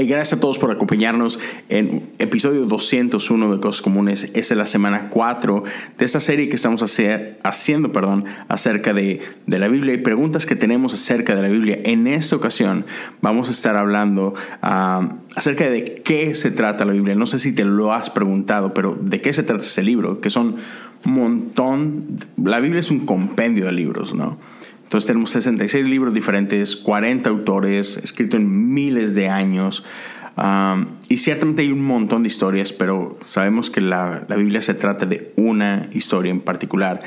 Hey, gracias a todos por acompañarnos en episodio 201 de Cosas Comunes. Esta es la semana 4 de esta serie que estamos haciendo perdón, acerca de, de, la Biblia y preguntas que tenemos acerca de la Biblia. En esta ocasión vamos a estar hablando uh, acerca de qué se trata la Biblia. No sé si te lo has preguntado, pero ¿de qué se trata este libro? Que son un montón. La Biblia es un compendio de libros, ¿no? Entonces tenemos 66 libros diferentes, 40 autores, escrito en miles de años. Um, y ciertamente hay un montón de historias, pero sabemos que la, la, Biblia se trata de una historia en particular.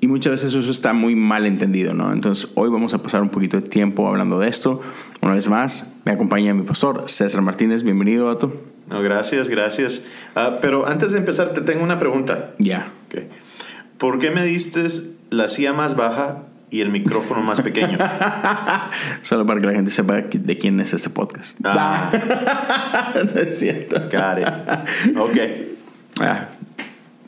Y muchas veces eso está muy mal entendido, ¿no? Entonces hoy vamos a pasar un poquito de tiempo hablando de esto. Una vez más, me acompaña mi pastor César Martínez. Bienvenido, Otto. No, gracias, gracias. Uh, pero antes de empezar, te tengo una pregunta. Ya. Yeah. Okay. ¿Por qué me diste la silla más baja y el micrófono más pequeño. Solo para que la gente sepa de quién es este podcast. Ah. no es cierto. Got it. Ok. Ah,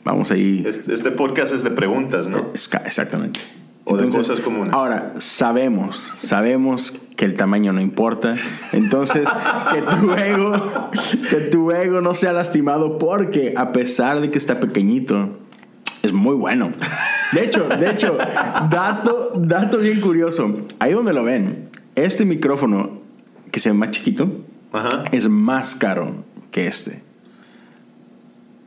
vamos ahí. Este, este, podcast es de preguntas, ¿no? Exactamente. O de cosas comunes. Ahora, sabemos, sabemos que el tamaño no importa. Entonces, que tu ego, que tu ego no sea lastimado porque a pesar de que está pequeñito, es muy bueno. De hecho, de hecho, dato, dato bien curioso. Ahí donde lo ven, este micrófono que se ve más chiquito Ajá. es más caro que este.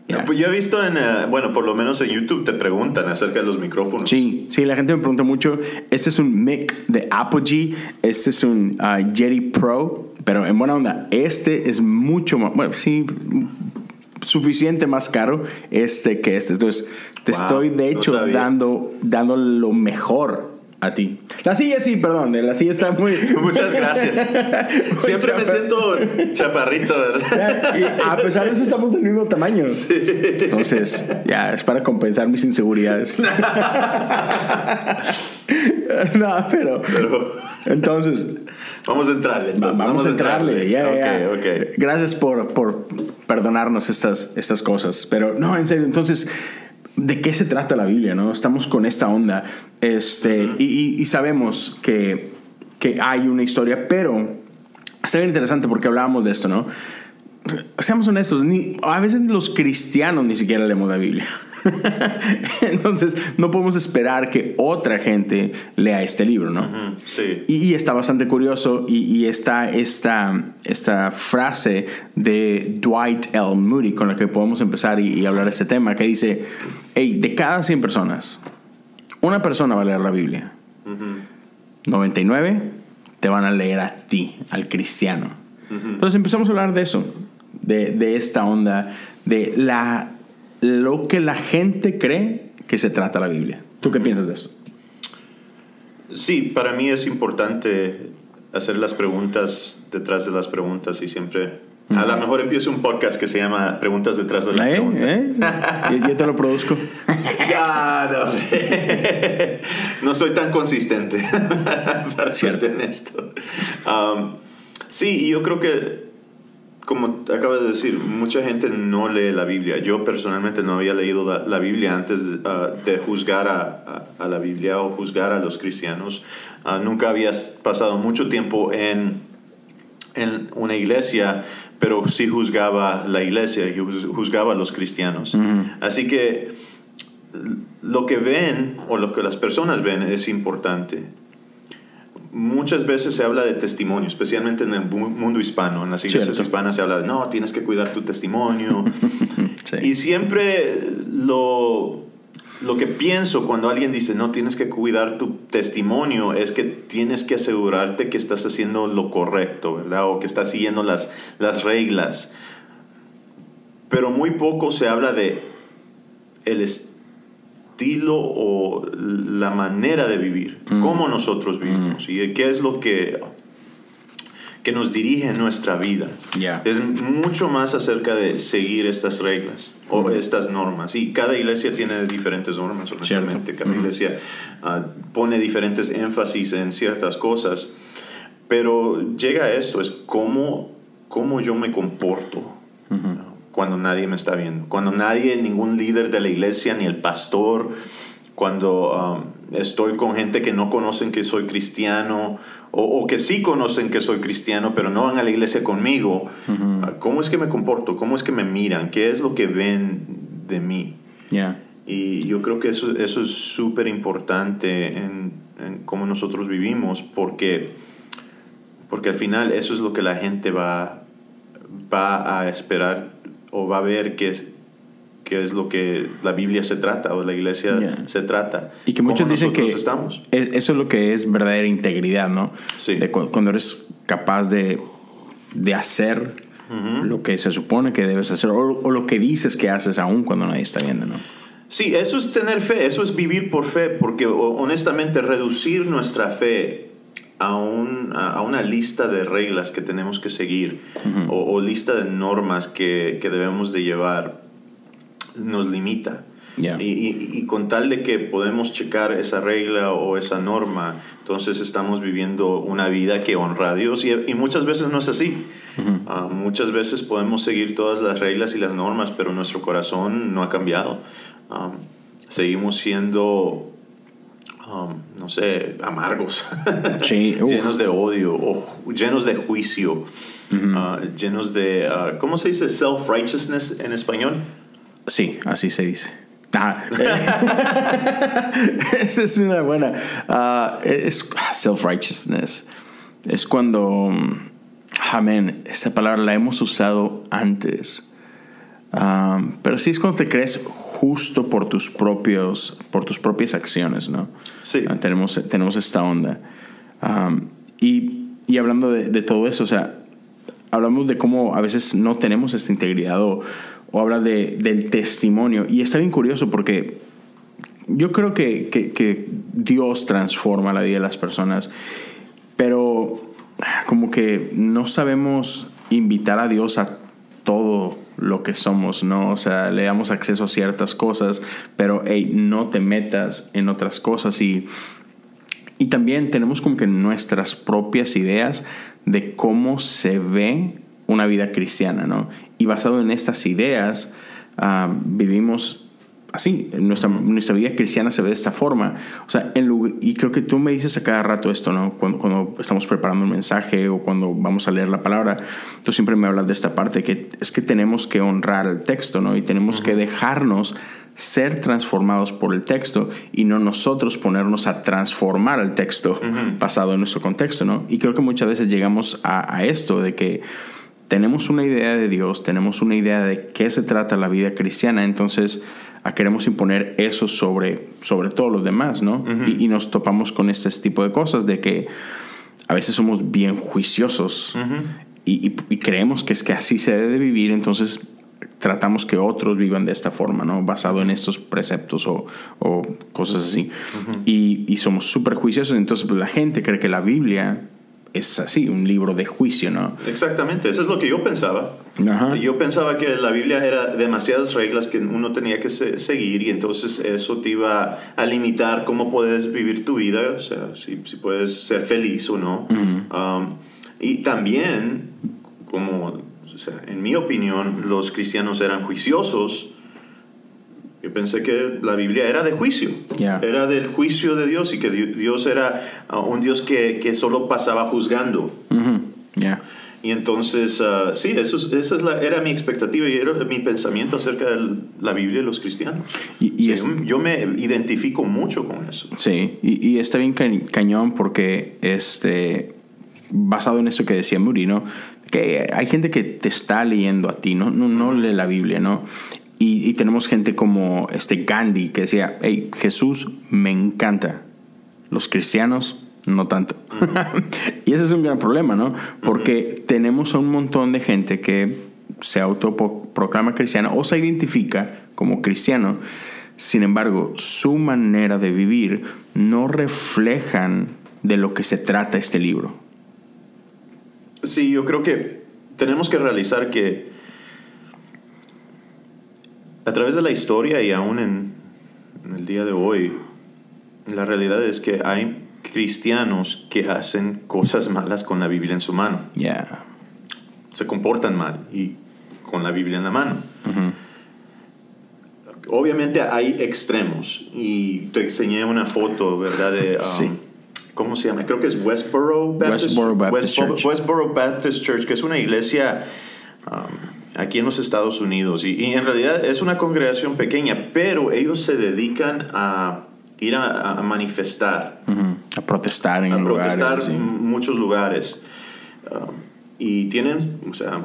Yeah. Pues yo he visto en, uh, bueno, por lo menos en YouTube te preguntan acerca de los micrófonos. Sí, sí, la gente me pregunta mucho. Este es un mic de Apogee, este es un uh, Yeti Pro, pero en buena onda, este es mucho más, bueno, sí, suficiente más caro este que este. Entonces, te Wow, estoy de hecho dando, dando lo mejor a ti. La silla sí, perdón, la silla está muy... Muchas gracias. Siempre me siento chaparrito, ¿verdad? Y a pesar de eso estamos del mismo tamaño. Entonces, ya, es para compensar mis inseguridades. no, pero... Pero Entonces, vamos a entrarle. entonces, vamos, a entrarle. Ya, Ok, ya. ok. Gracias por, por perdonarnos estas, estas cosas. Pero no, en serio, entonces, ¿de qué se trata la Biblia? ¿no? Estamos con esta onda. Este, y, y- y sabemos que, que hay una historia, pero está bien interesante porque hablábamos de esto, ¿no? Seamos honestos, ni, a veces los cristianos ni siquiera leemos la Biblia. Entonces, no podemos esperar que otra gente lea este libro, ¿no? Mm, Sí. Y, y está bastante curioso y, y está esta, esta frase de Dwight L. Moody con la que podemos empezar y, y hablar de este tema, que dice, hey, de cada 100 personas, una persona va a leer la Biblia. 99 te van a leer a ti, al cristiano. Entonces empezamos a hablar de eso, de, de esta onda, de la, lo que la gente cree que se trata la Biblia. ¿Tú qué piensas de eso? Sí, para mí es importante hacer las preguntas detrás de las preguntas y siempre... A lo mejor empiezo un podcast que se llama Preguntas detrás de la ¿Eh? pregunta. ¿Eh? Yo, yo te lo produzco. Ya, no, soy tan consistente, para serte honesto. Um, sí, y yo creo que, como acabas de decir, mucha gente no lee la Biblia. Yo personalmente no había leído la, la Biblia antes uh, de juzgar a, a- a la Biblia o juzgar a los cristianos. Uh, nunca había pasado mucho tiempo en, en una iglesia, pero sí juzgaba la iglesia y juz- juzgaba a los cristianos. Así que lo que ven o lo que las personas ven es importante. Muchas veces se habla de testimonio, especialmente en el mu- mundo hispano. En las iglesias Cierto. hispanas se habla de, no, tienes que cuidar tu testimonio. Sí. Y siempre lo, lo que pienso cuando alguien dice, no, tienes que cuidar tu testimonio, es que tienes que asegurarte que estás haciendo lo correcto, ¿verdad? O que estás siguiendo las, las reglas. Pero muy poco se habla de el estilo o la manera de vivir, cómo nosotros vivimos y qué es lo que, que nos dirige en nuestra vida. Ya. Es mucho más acerca de seguir estas reglas o estas normas. Y cada iglesia tiene diferentes normas, honestamente. Cada iglesia ah, pone diferentes énfasis en ciertas cosas. pero llega esto, es cómo, cómo yo me comporto cuando nadie me está viendo, cuando nadie, ningún líder de la iglesia, ni el pastor, cuando um, estoy con gente que no conocen que soy cristiano o, que sí conocen que soy cristiano, pero no van a la iglesia conmigo, uh, ¿cómo es que me comporto? ¿Cómo es que me miran? ¿Qué es lo que ven de mí? Y yo creo que eso, eso es súper importante en, en, cómo nosotros vivimos, porque, porque al final eso es lo que la gente va, va a esperar o va a ver que es, que es lo que la Biblia se trata o la iglesia se trata. Y que muchos dicen que estamos. E, eso es lo que es verdadera integridad, ¿no? Sí. cuando eres capaz de, de hacer lo que se supone que debes hacer o, o, lo que dices que haces aún cuando nadie está viendo, ¿no? Sí, eso es tener fe, eso es vivir por fe, porque honestamente reducir nuestra fe a, un, a una lista de reglas que tenemos que seguir o, lista de normas que, que, debemos de llevar nos limita. Y, y, con tal de que podemos checar esa regla o esa norma, entonces estamos viviendo una vida que honra a Dios y, muchas veces no es así. Ah, muchas veces podemos seguir todas las reglas y las normas, pero nuestro corazón no ha cambiado. Um, seguimos siendo, um, no sé, amargos, llenos de odio, o llenos de juicio, uh, llenos de, uh, ¿cómo se dice self-righteousness en español? Sí, así se dice. Ah, esa es una buena. Uh, es self-righteousness. Es cuando, um, amén, esta palabra la hemos usado antes pero sí es cuando te crees justo por tus, propios, por tus propias acciones, ¿no? Sí. Ah, tenemos, tenemos esta onda. y, y, hablando de, de, todo eso, o sea, hablamos de cómo a veces no tenemos esta integridad o, o habla de, del testimonio. Y está bien curioso porque yo creo que, que, que Dios transforma la vida de las personas, pero como que no sabemos invitar a Dios a todo lo que somos, ¿no? O sea, le damos acceso a ciertas cosas, pero hey, no te metas en otras cosas y, y también tenemos como que nuestras propias ideas de cómo se ve una vida cristiana, ¿no? Y basado en estas ideas, ah, vivimos así, nuestra, nuestra vida cristiana se ve de esta forma. O sea, en, y creo que tú me dices a cada rato esto, ¿no? Cuando, cuando, estamos preparando un mensaje o cuando vamos a leer la palabra, tú siempre me hablas de esta parte, que es que tenemos que honrar el texto, ¿no? Y tenemos que dejarnos ser transformados por el texto y no nosotros ponernos a transformar el texto basado en nuestro contexto, ¿no? Y creo que muchas veces llegamos a, a esto de que tenemos una idea de Dios, tenemos una idea de qué se trata la vida cristiana, entonces queremos imponer eso sobre, sobre todos los demás, ¿no? y, nos topamos con este tipo de cosas de que a veces somos bien juiciosos y, creemos que es que así se debe vivir, entonces tratamos que otros vivan de esta forma, ¿no? Basado en estos preceptos o, o cosas así. y, y, somos súper juiciosos, entonces pues, la gente cree que la Biblia es así, un libro de juicio, ¿no? Exactamente, eso es lo que yo pensaba. Yo pensaba que la Biblia era demasiadas reglas que uno tenía que seguir y entonces eso te iba a limitar cómo puedes vivir tu vida, o sea, si, si puedes ser feliz o no. Um, y también, como, o sea, en mi opinión, los cristianos eran juiciosos yo pensé que la Biblia era de juicio, era del juicio de Dios y que Dios era uh, un Dios que, que solo pasaba juzgando. Mm-hmm. Y entonces, uh, sí, eso, esa era mi expectativa y era mi pensamiento acerca de la Biblia y los cristianos. Y, yo, me identifico mucho con eso. Sí, y, y está bien cañón porque, este, basado en eso que decía Murino, que hay gente que te está leyendo a ti, no, no, no lee la Biblia, ¿no? Y, tenemos gente como este Gandhi que decía, hey, Jesús me encanta, los cristianos no tanto. y ese es un gran problema, ¿no? Porque tenemos un montón de gente que se autoproclama cristiana o se identifica como cristiano, sin embargo, su manera de vivir no reflejan de lo que se trata este libro. Sí, yo creo que tenemos que realizar que a través de la historia y aún en, el día de hoy, la realidad es que hay cristianos que hacen cosas malas con la Biblia en su mano. Yeah. Se comportan mal y con la Biblia en la mano. Obviamente hay extremos y te enseñé una foto, ¿verdad? De, um, Sí. ¿Cómo se llama? Creo que es Westboro Baptist, Westboro Baptist Church. Westboro Baptist Church, que es una iglesia um, aquí en los Estados Unidos. Y, y en realidad es una congregación pequeña, pero ellos se dedican a ir a, a manifestar Ujú. A protestar en a lugares. protestar sí. muchos lugares. Um, y tienen, o sea,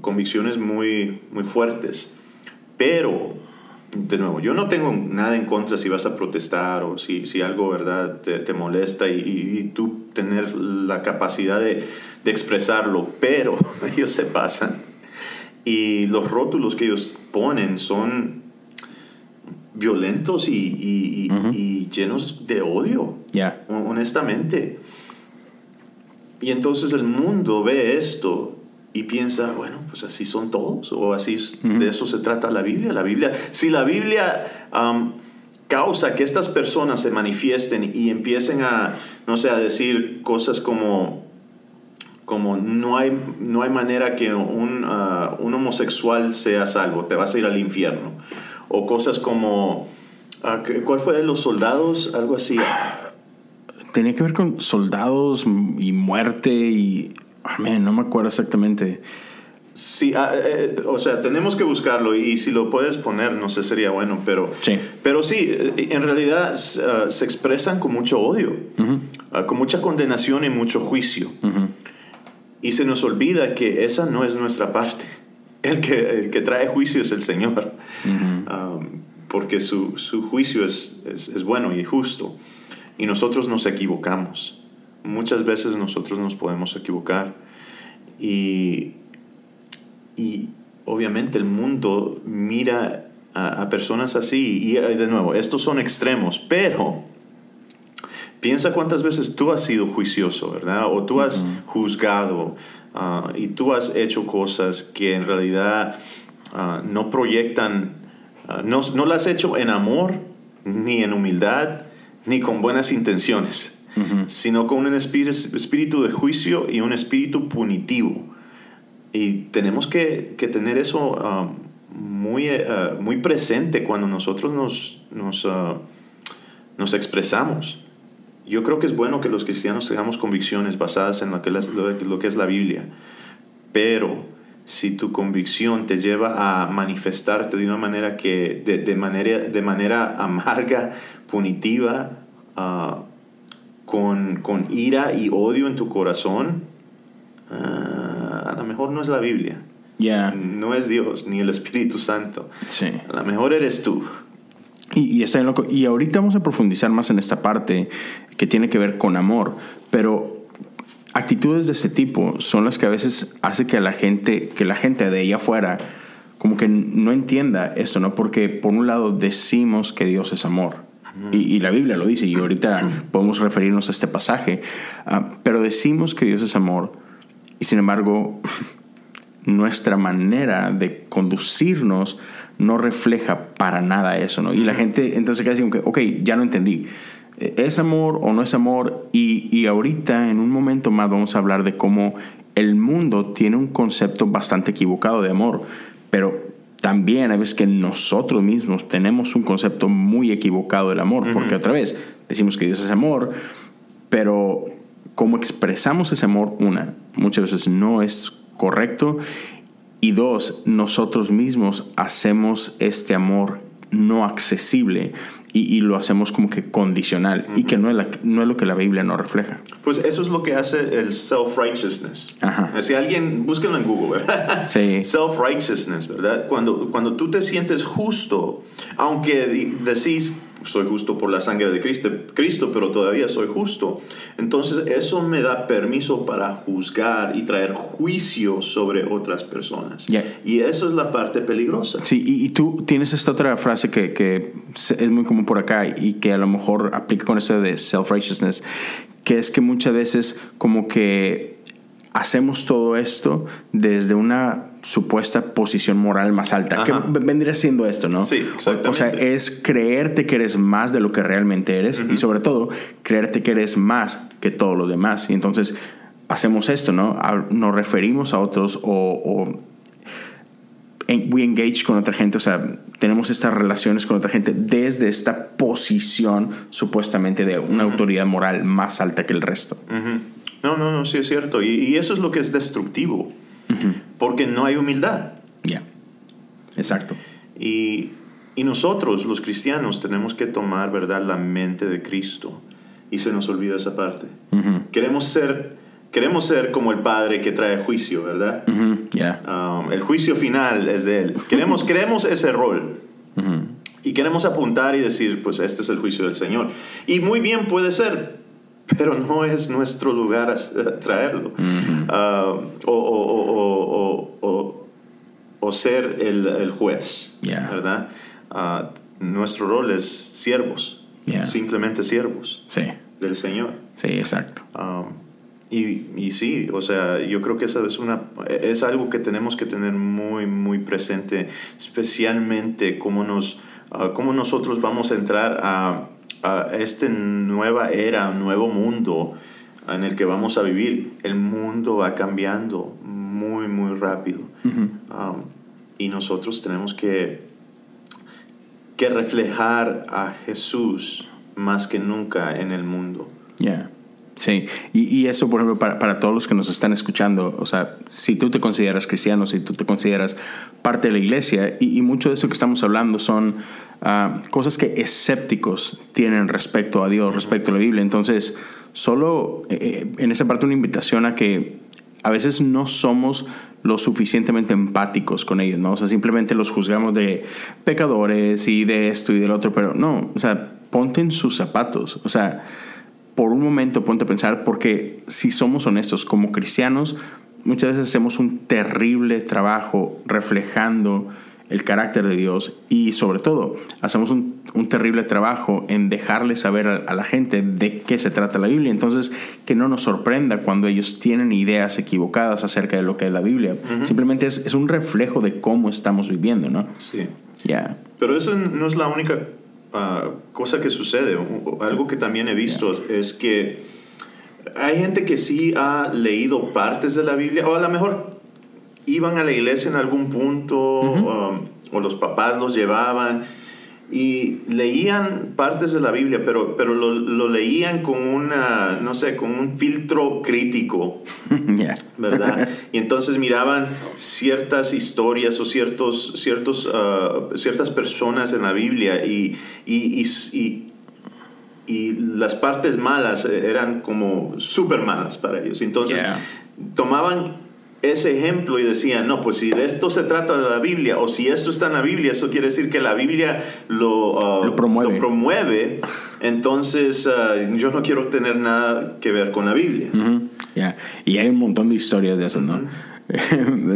convicciones muy, muy fuertes. Pero, de nuevo, yo no tengo nada en contra si vas a protestar o si, si algo, ¿verdad?, te, te molesta y, y- y tú tener la capacidad de, de expresarlo, pero ellos se pasan. Y los rótulos que ellos ponen son violentos y, y- y- y llenos de odio hon- honestamente. Y entonces el mundo ve esto y piensa, bueno, pues así son todos, o así de eso se trata la Biblia. La Biblia, si la Biblia causa que estas personas se manifiesten y empiecen a, no sé, a decir cosas como, como no hay, no hay manera que un, ah, un homosexual sea salvo, te vas a ir al infierno. O cosas como, ¿qué- ¿cuál fue de los soldados? Algo así. Tenía que ver con soldados y muerte y. man, no me acuerdo exactamente. Sí, ah, eh, o sea, tenemos que buscarlo y, si lo puedes poner, no sé, sería bueno, pero Sí. pero sí, eh, en realidad se expresan con mucho odio, con mucha condenación y mucho juicio. Y se nos olvida que esa no es nuestra parte. El que, el que trae juicio es el Señor, Ah, porque su, su juicio es, es, es bueno y justo. Y nosotros nos equivocamos. Muchas veces nosotros nos podemos equivocar. Y, y obviamente el mundo mira a, a personas así. Y de nuevo, estos son extremos, pero piensa cuántas veces tú has sido juicioso, ¿verdad? O tú has juzgado ah, y tú has hecho cosas que en realidad ah, no proyectan, ah, no, no las has hecho en amor, ni en humildad, ni con buenas intenciones, sino con un espíritu, de juicio y un espíritu punitivo. Y tenemos que, que tener eso muy, ah, muy presente cuando nosotros nos, nos, ah, nos expresamos. Yo creo que es bueno que los cristianos tengamos convicciones basadas en lo que, las- lo, que es la Biblia, pero si tu convicción te lleva a manifestarte de una manera que de, de manera, de manera amarga, punitiva, ah, con, con ira y odio en tu corazón, ah, a lo mejor no es la Biblia, Ya. no es Dios ni el Espíritu Santo. Sí. A lo mejor eres tú. Y, y está bien loco. Y ahorita vamos a profundizar más en esta parte que tiene que ver con amor. Pero actitudes de ese tipo son las que a veces hace que la gente, que la gente de allá afuera como que no entienda esto, ¿no? Porque por un lado decimos que Dios es amor. Y, y la Biblia lo dice, y ahorita podemos referirnos a este pasaje, ah, pero decimos que Dios es amor, y sin embargo, nuestra manera de conducirnos no refleja para nada eso, ¿no? Y la gente entonces queda así como que, ok, ya no entendí. ¿Es amor o no es amor? Y, y ahorita, en un momento más, vamos a hablar de cómo el mundo tiene un concepto bastante equivocado de amor, pero también hay veces que nosotros mismos tenemos un concepto muy equivocado del amor, porque otra vez decimos que Dios es amor, pero cómo expresamos ese amor, una, muchas veces no es correcto, y dos, nosotros mismos hacemos este amor no accesible y, y lo hacemos como que condicional y que no es, la- no es lo que la Biblia nos refleja. Pues eso es lo que hace el self-righteousness. Ajá. Si alguien, búsquenlo en Google, ¿verdad? Sí. Self-righteousness, ¿verdad? Cuando, cuando tú te sientes justo, aunque decís, soy justo por la sangre de Cristo, Cristo, pero todavía soy justo, entonces eso me da permiso para juzgar y traer juicio sobre otras personas. Y eso es la parte peligrosa. Sí, y, y tú tienes esta otra frase que, que es muy común por acá y que a lo mejor aplica con esto de self-righteousness, que es que muchas veces como que hacemos todo esto desde una supuesta posición moral más alta. Que vendría siendo esto, ¿no? Sí, exactamente. O, sea, es creerte que eres más de lo que realmente eres y sobre todo creerte que eres más que todos los demás. Y entonces hacemos esto, ¿no? Nos referimos a otros o, o we engage con otra gente, o sea, tenemos estas relaciones con otra gente desde esta posición supuestamente de una autoridad moral más alta que el resto. No, no, no, sí es cierto. Y, eso es lo que es destructivo, porque no hay humildad. Ya, exacto. Y, y, nosotros, los cristianos, tenemos que tomar, ¿verdad?, la mente de Cristo. Y se nos olvida esa parte. Queremos ser queremos ser como el padre que trae juicio, ¿verdad? Um, el juicio final es de él. Queremos, queremos ese rol. Y queremos apuntar y decir, pues este es el juicio del Señor. Y muy bien puede ser, pero no es nuestro lugar a, traerlo. Uh, o, ser el, juez, ¿verdad? Uh, nuestro rol es siervos, simplemente siervos del Señor. Sí, exacto. Um, y, y, sí, o sea, yo creo que esa es, una, es algo que tenemos que tener muy, muy presente, especialmente cómo, nos, uh, cómo nosotros vamos a entrar a, a esta nueva era, nuevo mundo en el que vamos a vivir. El mundo va cambiando muy, muy rápido. Um, y nosotros tenemos que, que reflejar a Jesús más que nunca en el mundo. Yeah. Sí, y, eso, por ejemplo, para, todos los que nos están escuchando, o sea, si tú te consideras cristiano, si tú te consideras parte de la iglesia, y, mucho de eso que estamos hablando son ah, cosas que escépticos tienen respecto a Dios, respecto a la Biblia. Entonces, solo eh, eh, en esa parte una invitación a que a veces no somos lo suficientemente empáticos con ellos, ¿no? O sea, simplemente los juzgamos de pecadores y de esto y del otro, pero no, o sea, ponte en sus zapatos, o sea, por un momento ponte a pensar, porque si somos honestos como cristianos, muchas veces hacemos un terrible trabajo reflejando el carácter de Dios y sobre todo hacemos un, terrible trabajo en dejarle saber a, la gente de qué se trata la Biblia. Entonces, que no nos sorprenda cuando ellos tienen ideas equivocadas acerca de lo que es la Biblia. Simplemente es, un reflejo de cómo estamos viviendo, ¿no? Sí. Ya. Pero eso no es la única Ah, cosa que sucede, algo que también he visto es que hay gente que sí ha leído partes de la Biblia, o a lo mejor iban a la iglesia en algún punto, um, o los papás los llevaban, y leían partes de la Biblia, pero, pero lo, leían con una, no sé, con un filtro crítico, ¿verdad? Y entonces miraban ciertas historias o ciertos, ciertos, uh, ciertas personas en la Biblia y, y, y, y, las partes malas eran como súper malas para ellos. Entonces tomaban ese ejemplo y decían, no, pues si de esto se trata de la Biblia, o si esto está en la Biblia, eso quiere decir que la Biblia lo, uh, promueve. promueve. entonces uh, yo no quiero tener nada que ver con la Biblia. Y hay un montón de historias de eso, ¿no?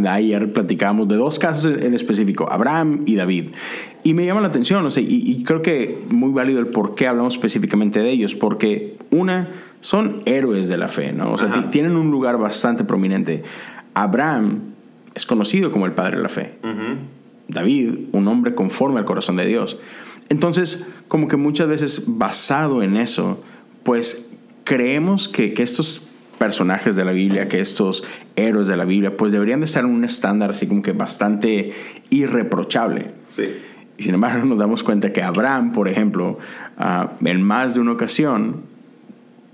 Ayer platicábamos de dos casos en específico, Abraham y David. Y me llama la atención, o sea, y, creo que muy válido el por qué hablamos específicamente de ellos, porque una, son héroes de la fe, ¿no? O sea, tienen un lugar bastante prominente. Abraham es conocido como el padre de la fe. David, un hombre conforme al corazón de Dios. Entonces, como que muchas veces basado en eso, pues creemos que, estos personajes de la Biblia, que estos héroes de la Biblia, pues deberían de estar en un estándar así como que bastante irreprochable. Sí. Y sin embargo nos damos cuenta que Abraham, por ejemplo, ah, en más de una ocasión,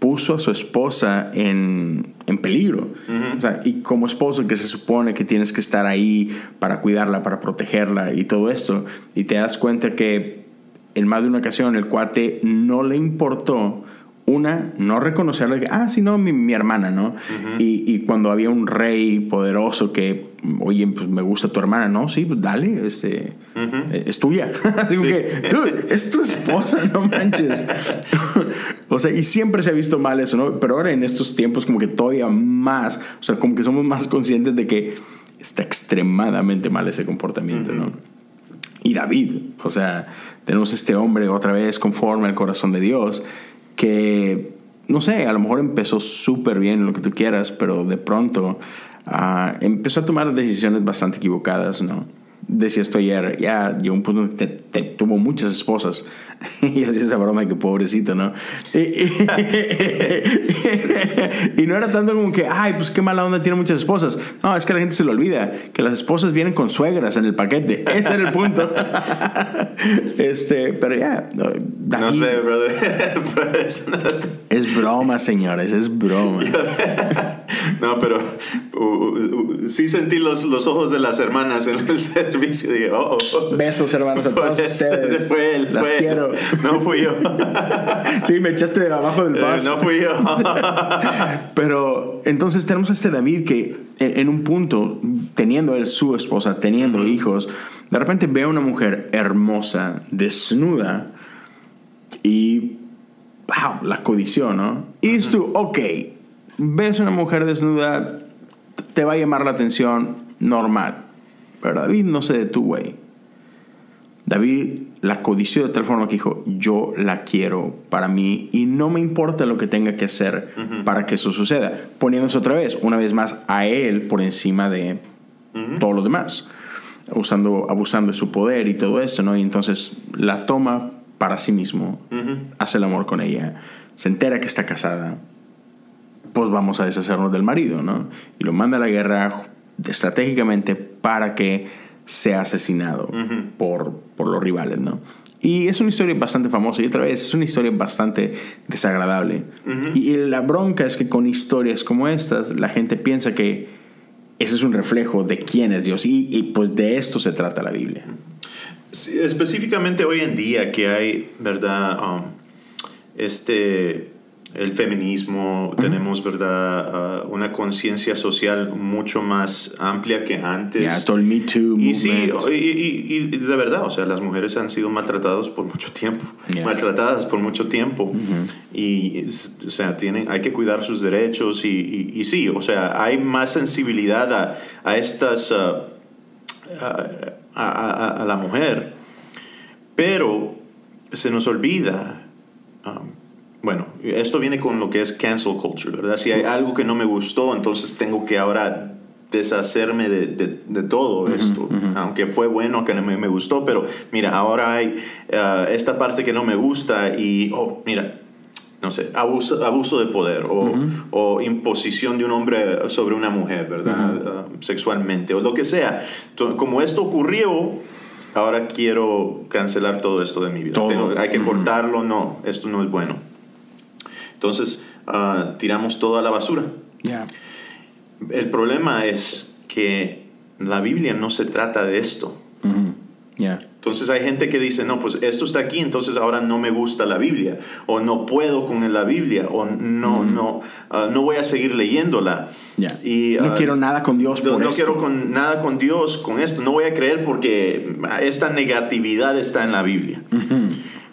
puso a su esposa en, en peligro. y como esposo que se supone que tienes que estar ahí para cuidarla, para protegerla y todo esto, y te das cuenta que en más de una ocasión el cuate no le importó una, no reconocerle que, ah, sí, no, mi, mi hermana, ¿no? y, y, cuando había un rey poderoso que, oye, pues me gusta tu hermana, no, sí, pues dale, este, eh, es tuya. Así que, es tu esposa, no manches. o sea, y siempre se ha visto mal eso, ¿no? Pero ahora en estos tiempos como que todavía más, o sea, como que somos más conscientes de que está extremadamente mal ese comportamiento, ¿no? Y David, o sea, tenemos este hombre otra vez conforme al corazón de Dios que, no sé, a lo mejor empezó súper bien lo que tú quieras, pero de pronto ah, empezó a tomar decisiones bastante equivocadas, ¿no? Decía esto ayer, ya llegó un punto donde tuvo muchas esposas. y hacía esa broma de que pobrecito, ¿no? Y, no era tanto como que, ay, pues qué mala onda tiene muchas esposas. No, es que la gente se lo olvida, que las esposas vienen con suegras en el paquete. Ese era el punto. este, pero ya. no sé, brother. es broma, señores, es broma. No, pero uh, sí sentí los, los ojos de las hermanas en el servicio. Dije, oh, oh. Besos, hermanos, a todos ustedes. Fue él, Las quiero. No fui yo. sí, me echaste de abajo del bus. Eh, no fui yo. Pero entonces tenemos a este David que en, un punto, teniendo él su esposa, teniendo hijos, de repente ve a una mujer hermosa, desnuda, y wow, la codició, ¿no? Y dices tú, ok, ves una mujer desnuda, te va a llamar la atención normal. Pero David no se detuvo güey. David la codició de tal forma que dijo, yo la quiero para mí y no me importa lo que tenga que hacer para que eso suceda. Poniéndose otra vez, una vez más, a él por encima de todo lo demás. Usando, abusando de su poder y todo esto, ¿no? Y entonces la toma para sí mismo, hace el amor con ella, se entera que está casada, pues vamos a deshacernos del marido, ¿no? Y lo manda a la guerra estratégicamente para que sea asesinado por, por los rivales, ¿no? Y es una historia bastante famosa y otra vez es una historia bastante desagradable. Y la bronca es que con historias como estas la gente piensa que ese es un reflejo de quién es Dios y, pues de esto se trata la Biblia. específicamente hoy en día que hay, ¿verdad? Um, este el feminismo, tenemos, ¿verdad?, uh, una conciencia social mucho más amplia que antes. Yeah, todo el Me Too y sí, y, de verdad, o sea, las mujeres han sido maltratadas por mucho tiempo, maltratadas por mucho tiempo. Y, o sea, tienen, hay que cuidar sus derechos y, y sí, o sea, hay más sensibilidad a, a estas, uh, a, a, la mujer, pero se nos olvida. Bueno, esto viene con lo que es cancel culture, ¿verdad? Si hay algo que no me gustó, entonces tengo que ahora deshacerme de, de, todo esto, aunque fue bueno, que me, me, gustó, pero mira, ahora hay uh, esta parte que no me gusta y, oh, mira, no sé, abuso, abuso de poder o, o, imposición de un hombre sobre una mujer, ¿verdad? Uh, sexualmente o lo que sea. Como esto ocurrió, ahora quiero cancelar todo esto de mi vida. hay que cortarlo, no, esto no es bueno. Entonces, ah, tiramos toda la basura. El problema es que la Biblia no se trata de esto. Entonces hay gente que dice, no, pues esto está aquí, entonces ahora no me gusta la Biblia, o no puedo con la Biblia, o no, no, ah, no voy a seguir leyéndola. Y, no ah, quiero nada con Dios por no, no quiero con, nada con Dios con esto, no voy a creer porque esta negatividad está en la Biblia.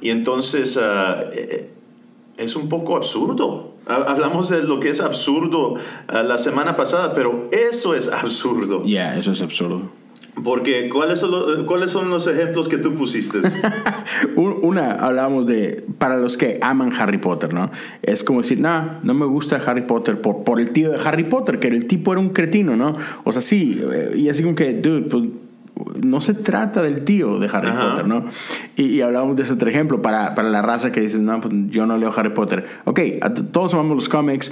Y entonces eh, es un poco absurdo. Hablamos de lo que es absurdo ah, la semana pasada, pero eso es absurdo. Ya, eso es absurdo. Porque, ¿cuáles son, los, ¿cuáles son los ejemplos que tú pusiste? Una, hablamos de, para los que aman Harry Potter, ¿no? Es como decir, no, no me gusta Harry Potter por, por el tío de Harry Potter, que el tipo era un cretino, ¿no? O sea, sí, eh, y así como que, dude, pues no se trata del tío de Harry Potter, ¿no? Y, hablábamos de ese otro ejemplo para, para la raza que dice, no, pues yo no leo Harry Potter. Ok, todos amamos los cómics.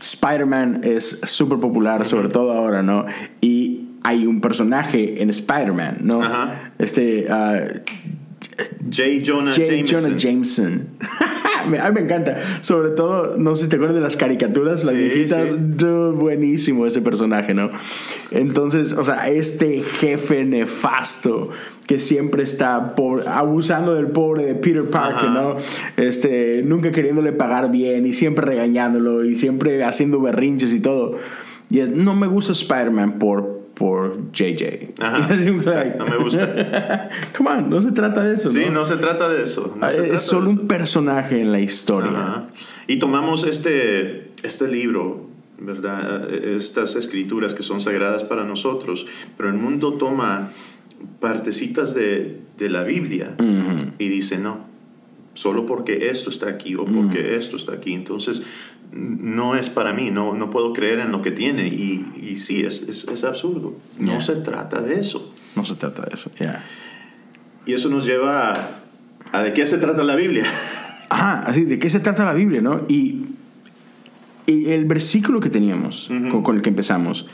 Spider-Man es súper popular, sobre todo ahora, ¿no? Y hay un personaje en Spider-Man, ¿no? Este. Uh, J. Jonah J. Jonah Jameson. a mí me encanta. Sobre todo, no sé si te acuerdas de las caricaturas, las viejitas. buenísimo ese personaje, ¿no? Entonces, o sea, este jefe nefasto que siempre está abusando del pobre de Peter Parker, ¿no? Este, nunca queriéndole pagar bien y siempre regañándolo y siempre haciendo berrinches y todo. Y no me gusta Spider-Man por por JJ. no me gusta. Come on, no se trata de eso. Sí, no, se trata de eso. Ah, es solo un personaje en la historia. Y tomamos este, este libro, ¿verdad? Estas escrituras que son sagradas para nosotros, pero el mundo toma partecitas de, de la Biblia y dice, no, solo porque esto está aquí o porque Mm. esto está aquí. Entonces, no es para mí, no, no puedo creer en lo que tiene. Y, y sí, es, es, es absurdo. No Yeah. se trata de eso. No se trata de eso. ya. Y eso nos lleva a, a de qué se trata la Biblia. Ajá, así, ¿de qué se trata la Biblia, no? Y, y el versículo que teníamos, con, con el que empezamos,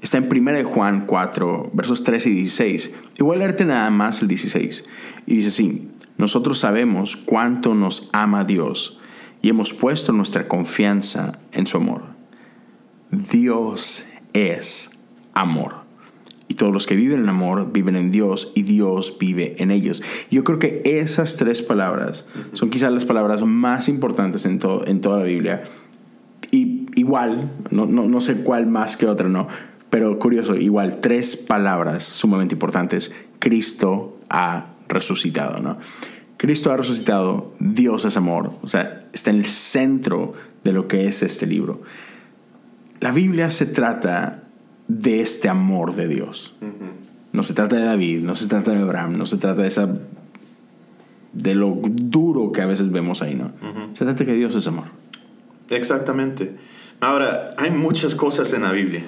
está en 1 de Juan 4, versos 13 y 16. Y voy a leerte nada más el 16. Y dice así, nosotros sabemos cuánto nos ama Dios y hemos puesto nuestra confianza en su amor. Dios es amor. Y todos los que viven en amor viven en Dios y Dios vive en ellos. Yo creo que esas tres palabras son quizás las palabras más importantes en, todo, en toda la Biblia. Y igual, no, no, no sé cuál más que otra, ¿no? Pero curioso, igual, tres palabras sumamente importantes. Cristo ha resucitado, ¿no? Cristo ha resucitado, Dios es amor, o sea, está en el centro de lo que es este libro. La Biblia se trata de este amor de Dios. No se trata de David, no se trata de Abraham, no se trata de esa de lo duro que a veces vemos ahí, ¿no? Se trata de que Dios es amor. Exactamente. Ahora, hay muchas cosas en la Biblia.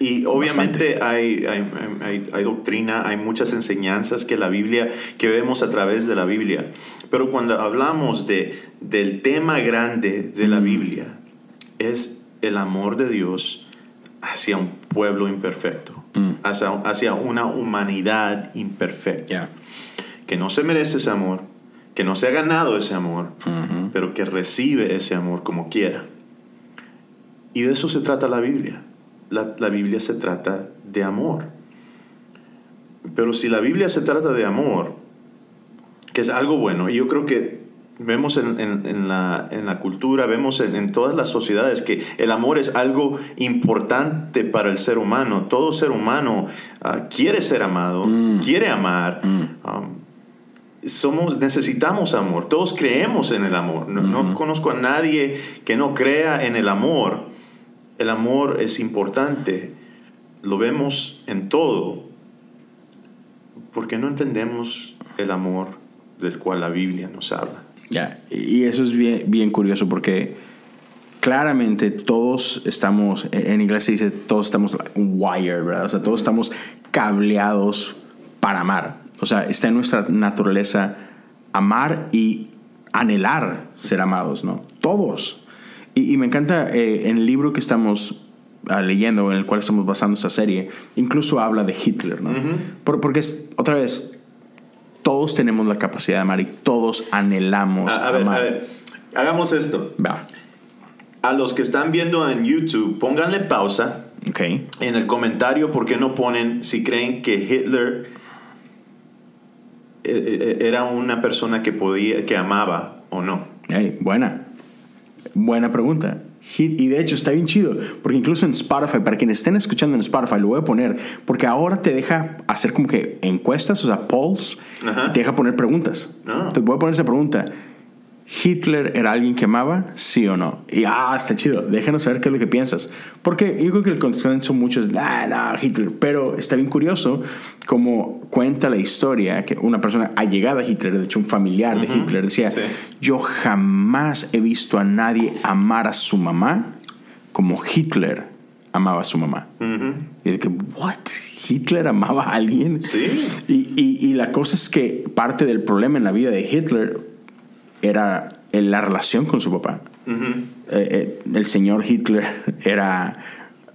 Y obviamente hay, hay, hay, hay, doctrina, hay muchas enseñanzas que la Biblia, que vemos a través de la Biblia. Pero cuando hablamos de, del tema grande de la Biblia, es el amor de Dios hacia un pueblo imperfecto, Mm. hacia, hacia una humanidad imperfecta, que no se merece ese amor, que no se ha ganado ese amor, pero que recibe ese amor como quiera. Y de eso se trata la Biblia. La, la, Biblia se trata de amor. Pero si la Biblia se trata de amor, que es algo bueno, y yo creo que vemos en, en, en, la, en la, cultura, vemos en, en, todas las sociedades que el amor es algo importante para el ser humano. Todo ser humano uh, quiere ser amado, mm. quiere amar. Mm. Um, somos, necesitamos amor, todos creemos en el amor. No, mm -hmm. no, conozco a nadie que no crea en el amor. El amor es importante, lo vemos en todo, porque no entendemos el amor del cual la Biblia nos habla. Ya, y eso es bien, bien curioso porque claramente todos estamos, en inglés se dice, todos estamos wired, ¿verdad? O sea, todos estamos cableados para amar. O sea, está en nuestra naturaleza amar y anhelar ser amados, ¿no? Todos. Y, y me encanta eh, en el libro que estamos uh, leyendo, en el cual estamos basando esta serie, incluso habla de Hitler, ¿no? Uh -huh. Por, porque es, otra vez, todos tenemos la capacidad de amar y todos anhelamos a, a ver, amar. A ver, hagamos esto. Va. A los que están viendo en YouTube, pónganle pausa. Okay. En el comentario, ¿por qué no ponen si creen que Hitler eh, era una persona que podía, que amaba o no? Hey, buena. Buena pregunta. Y de hecho está bien chido, porque incluso en Spotify, para quienes estén escuchando en Spotify, lo voy a poner, porque ahora te deja hacer como que encuestas, o sea, polls, y te deja poner preguntas. Ah. Te voy a poner esa pregunta. ¿Hitler era alguien que amaba? ¿Sí o no? Y ah, está chido. Déjanos saber qué es lo que piensas. Porque yo creo que el consenso muchos es, ah, no, Hitler. Pero está bien curioso como cuenta la historia que una persona allegada a Hitler, de hecho un familiar uh -huh. de Hitler, decía, sí. yo jamás he visto a nadie amar a su mamá como Hitler amaba a su mamá. Uh -huh. Y de que, ¿what? ¿Hitler amaba a alguien? Sí. Y, y, y la cosa es que parte del problema en la vida de Hitler era la relación con su papá. Uh -huh. eh, eh, el señor Hitler era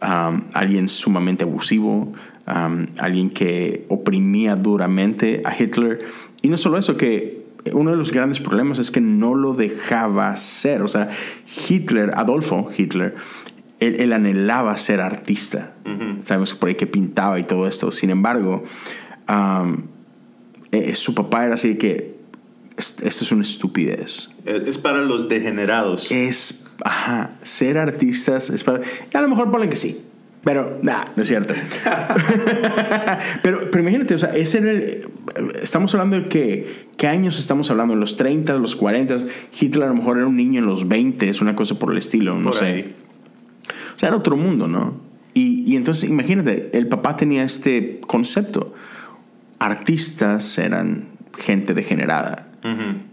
um, alguien sumamente abusivo, um, alguien que oprimía duramente a Hitler. Y no solo eso, que uno de los grandes problemas es que no lo dejaba ser. O sea, Hitler, Adolfo Hitler, él, él anhelaba ser artista. Uh -huh. Sabemos por ahí que pintaba y todo esto. Sin embargo, um, eh, su papá era así que esto es una estupidez. Es para los degenerados. Es, ajá, ser artistas es para... A lo mejor ponen que sí, pero nah, no es cierto. pero, pero imagínate, o sea, ese era el, estamos hablando de que, ¿qué años estamos hablando? En los 30, los 40, Hitler a lo mejor era un niño en los 20, es una cosa por el estilo, no por sé. Ahí. O sea, era otro mundo, ¿no? Y, y entonces, imagínate, el papá tenía este concepto. Artistas eran gente degenerada.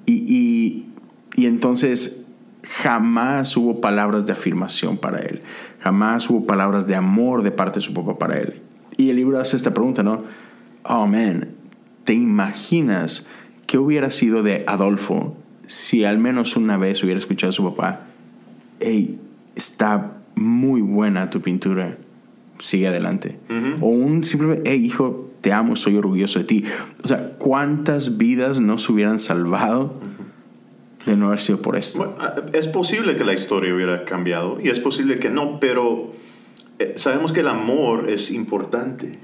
Y, y, y entonces jamás hubo palabras de afirmación para él. Jamás hubo palabras de amor de parte de su papá para él. Y el libro hace esta pregunta, ¿no? Oh, man, ¿te imaginas qué hubiera sido de Adolfo si al menos una vez hubiera escuchado a su papá? Hey, está muy buena tu pintura, sigue adelante. O un simplemente, hey, hijo, te amo, estoy orgulloso de ti. O sea, ¿cuántas vidas no se hubieran salvado? de no haber sido por esto. es posible que la historia hubiera cambiado y es posible que no, pero eh, sabemos que el amor es importante,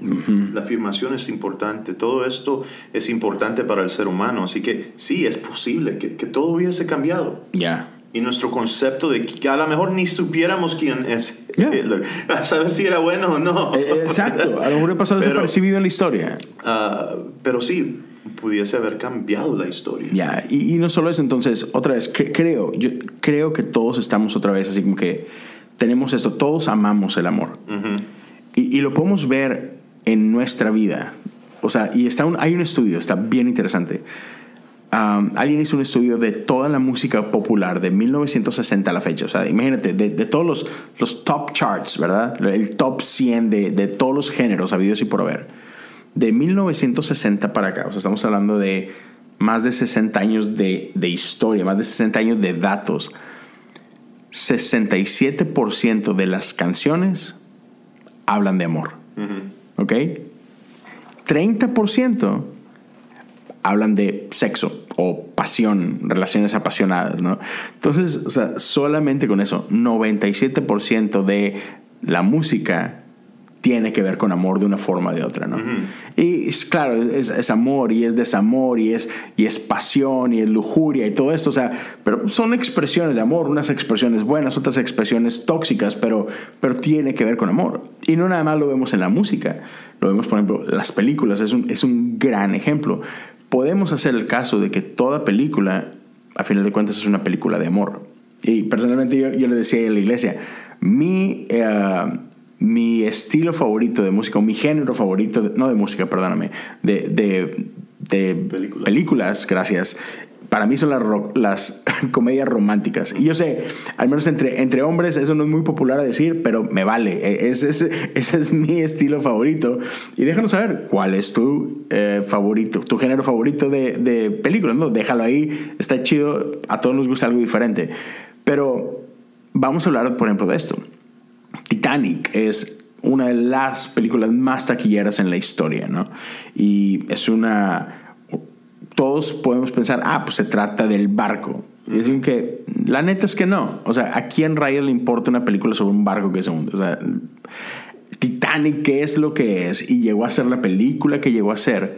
la afirmación es importante, todo esto es importante para el ser humano, así que sí, es posible que, que todo hubiese cambiado. Ya. Y nuestro concepto de que a lo mejor ni supiéramos quién es Hitler, a saber si era bueno o no. Eh, eh, exacto, a lo mejor pasado desapercibido en la historia. Ah, pero sí, pudiese haber cambiado la historia. Ya, y, no solo eso, entonces, otra vez, creo, yo creo que todos estamos otra vez así como que tenemos esto, todos amamos el amor. y, lo podemos ver en nuestra vida. O sea, y está un, hay un estudio, está bien interesante. Alguien hizo un estudio de toda la música popular de 1960 a la fecha. O sea, imagínate, de, todos los, los, top charts, ¿verdad? El top 100 de, de todos los géneros habidos y por haber de 1960 para acá, o sea, estamos hablando de más de 60 años de, historia, más de 60 años de datos, 67% de las canciones hablan de amor. ¿Ok? 30% hablan de sexo o pasión, relaciones apasionadas, ¿no? Entonces, o sea, solamente con eso, 97% de la música tiene que ver con amor de una forma o de otra, ¿no? Y es, claro, es, amor y es desamor y es, y es pasión y es lujuria y todo esto, o sea, pero son expresiones de amor, unas expresiones buenas, otras expresiones tóxicas, pero, pero tiene que ver con amor. Y no nada más lo vemos en la música, lo vemos, por ejemplo, las películas, es un, es un gran ejemplo. Podemos hacer el caso de que toda película, a final de cuentas, es una película de amor. Y personalmente yo, yo le decía a la iglesia, mi... Eh, mi estilo favorito de música, o mi género favorito, no de música, perdóname, de, de, películas. gracias. Para mí son las, comedias románticas. Y yo sé, al menos entre, entre hombres, eso no es muy popular a decir, pero me vale. E, ese es, ese es mi estilo favorito. Y déjanos saber cuál es tu eh, favorito, tu género favorito de, de películas. ¿no? Déjalo ahí, está chido. A todos nos gusta algo diferente. Pero vamos a hablar, por ejemplo, de esto. Titanic es una de las películas más taquilleras en la historia, ¿no? Y es una... Todos podemos pensar, ah, pues se trata del barco. Y decir que la neta es que no. O sea, ¿a quién rayos le importa una película sobre un barco que se hunde? O sea, Titanic, ¿qué es lo que es? Y llegó a ser la película que llegó a ser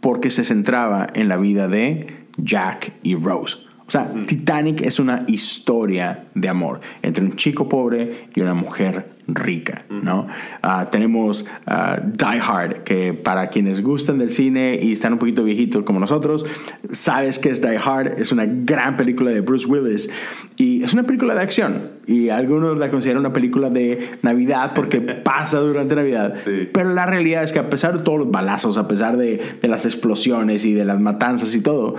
porque se centraba en la vida de Jack y Rose. O sea, Titanic es una historia de amor entre un chico pobre y una mujer rica, ¿no? Ah, tenemos uh, Die Hard, que para quienes gustan del cine y están un poquito viejitos como nosotros, sabes que es Die Hard, es una gran película de Bruce Willis y es una película de acción y algunos la consideran una película de Navidad porque pasa durante Navidad, pero la realidad es que a pesar de todos los balazos, a pesar de, de las explosiones y de las matanzas y todo,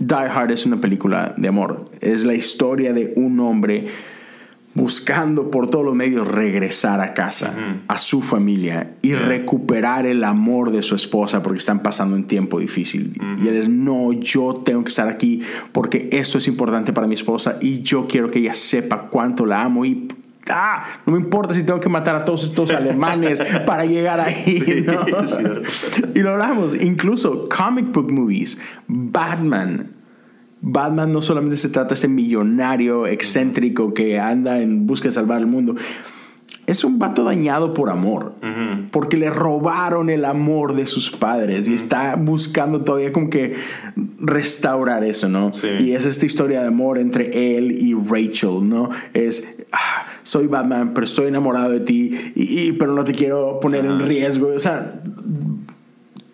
Die Hard es una película de amor. Es la historia de un hombre buscando por todos los medios regresar a casa, a su familia y recuperar el amor de su esposa porque están pasando un tiempo difícil. Y él es, no, yo tengo que estar aquí porque esto es importante para mi esposa y yo quiero que ella sepa cuánto la amo y ah, no me importa si tengo que matar a todos estos alemanes para llegar ahí. y lo hablamos, incluso comic book movies, Batman. Batman no solamente se trata de este millonario excéntrico que anda en busca de salvar el mundo. Es un vato dañado por amor, porque le robaron el amor de sus padres y está buscando todavía como que restaurar eso, ¿no? Y es esta historia de amor entre él y Rachel, ¿no? Es, ah, soy Batman, pero estoy enamorado de ti, y, pero no te quiero poner en riesgo. O sea,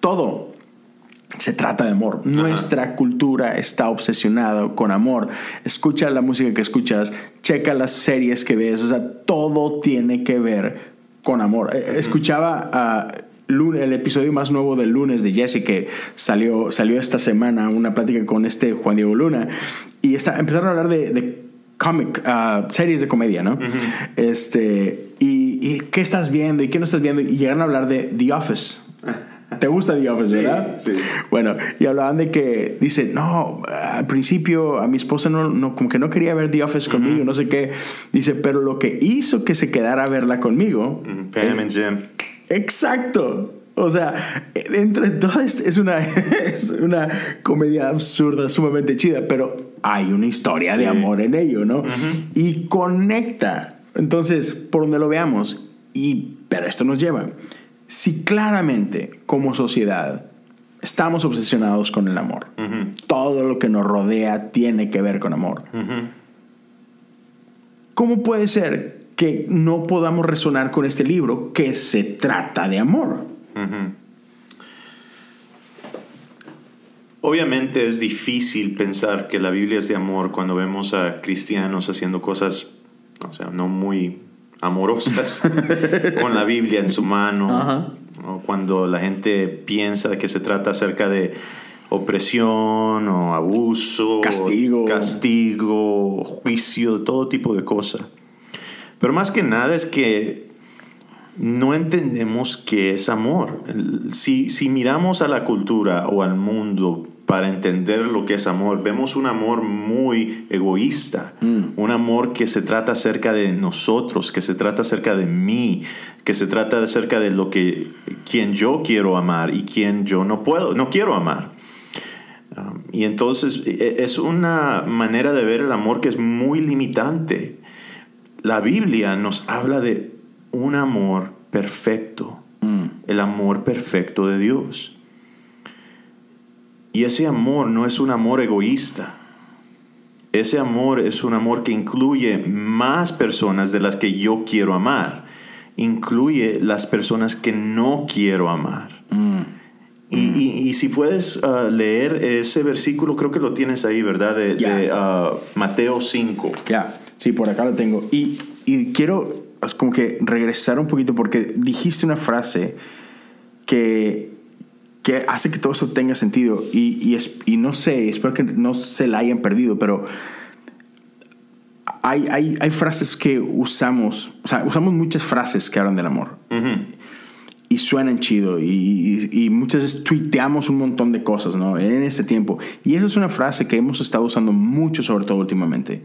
todo se trata de amor. Nuestra cultura está obsesionada con amor. Escucha la música que escuchas, checa las series que ves, o sea, todo tiene que ver con amor. Eh, escuchaba el episodio más nuevo del lunes de Jesse que salió, salió esta semana, una plática con este Juan Diego Luna, y está, empezaron a hablar de, de comic, uh, series de comedia, ¿no? este, y, y, qué estás viendo y qué no estás viendo, y llegaron a hablar de The Office. ¿Te gusta The Office, verdad? Sí. Bueno, y hablaban de que, dice, no, al principio a mi esposa no, no como que no quería ver The Office conmigo, no sé qué. Dice, pero lo que hizo que se quedara a verla conmigo. Pam and Jim. Exacto. O sea, entre todo es una, es una comedia absurda, sumamente chida, pero hay una historia sí. de amor en ello, ¿no? Y conecta. Entonces, por donde lo veamos, y, pero esto nos lleva si claramente como sociedad estamos obsesionados con el amor, uh -huh. todo lo que nos rodea tiene que ver con amor, uh -huh. ¿cómo puede ser que no podamos resonar con este libro que se trata de amor? Uh -huh. Obviamente es difícil pensar que la Biblia es de amor cuando vemos a cristianos haciendo cosas, o sea, no muy amorosas con la Biblia en su mano. O cuando la gente piensa que se trata acerca de opresión o abuso, castigo, castigo, juicio, todo tipo de cosas. Pero más que nada es que no entendemos qué es amor. Si, si miramos a la cultura o al mundo para entender lo que es amor, vemos un amor muy egoísta, mm. un amor que se trata acerca de nosotros, que se trata acerca de mí, que se trata acerca de lo que quien yo quiero amar y quien yo no puedo, no quiero amar. Um, y entonces es una manera de ver el amor que es muy limitante. La Biblia nos habla de un amor perfecto, mm. el amor perfecto de Dios. Y ese amor no es un amor egoísta. Ese amor es un amor que incluye más personas de las que yo quiero amar. Incluye las personas que no quiero amar. Mm. Y, y, y, si puedes uh, leer ese versículo, creo que lo tienes ahí, ¿verdad? De, yeah. de uh, Mateo 5. Ya, yeah. sí, por acá lo tengo. Y, y quiero como que regresar un poquito porque dijiste una frase que que hace que todo eso tenga sentido. Y, y, es, y, no sé, espero que no se la hayan perdido, pero hay, hay, hay, frases que usamos, o sea, usamos muchas frases que hablan del amor. Uh -huh. Y suenan chido. Y, y, muchas veces tuiteamos un montón de cosas, ¿no? En ese tiempo. Y esa es una frase que hemos estado usando mucho, sobre todo últimamente.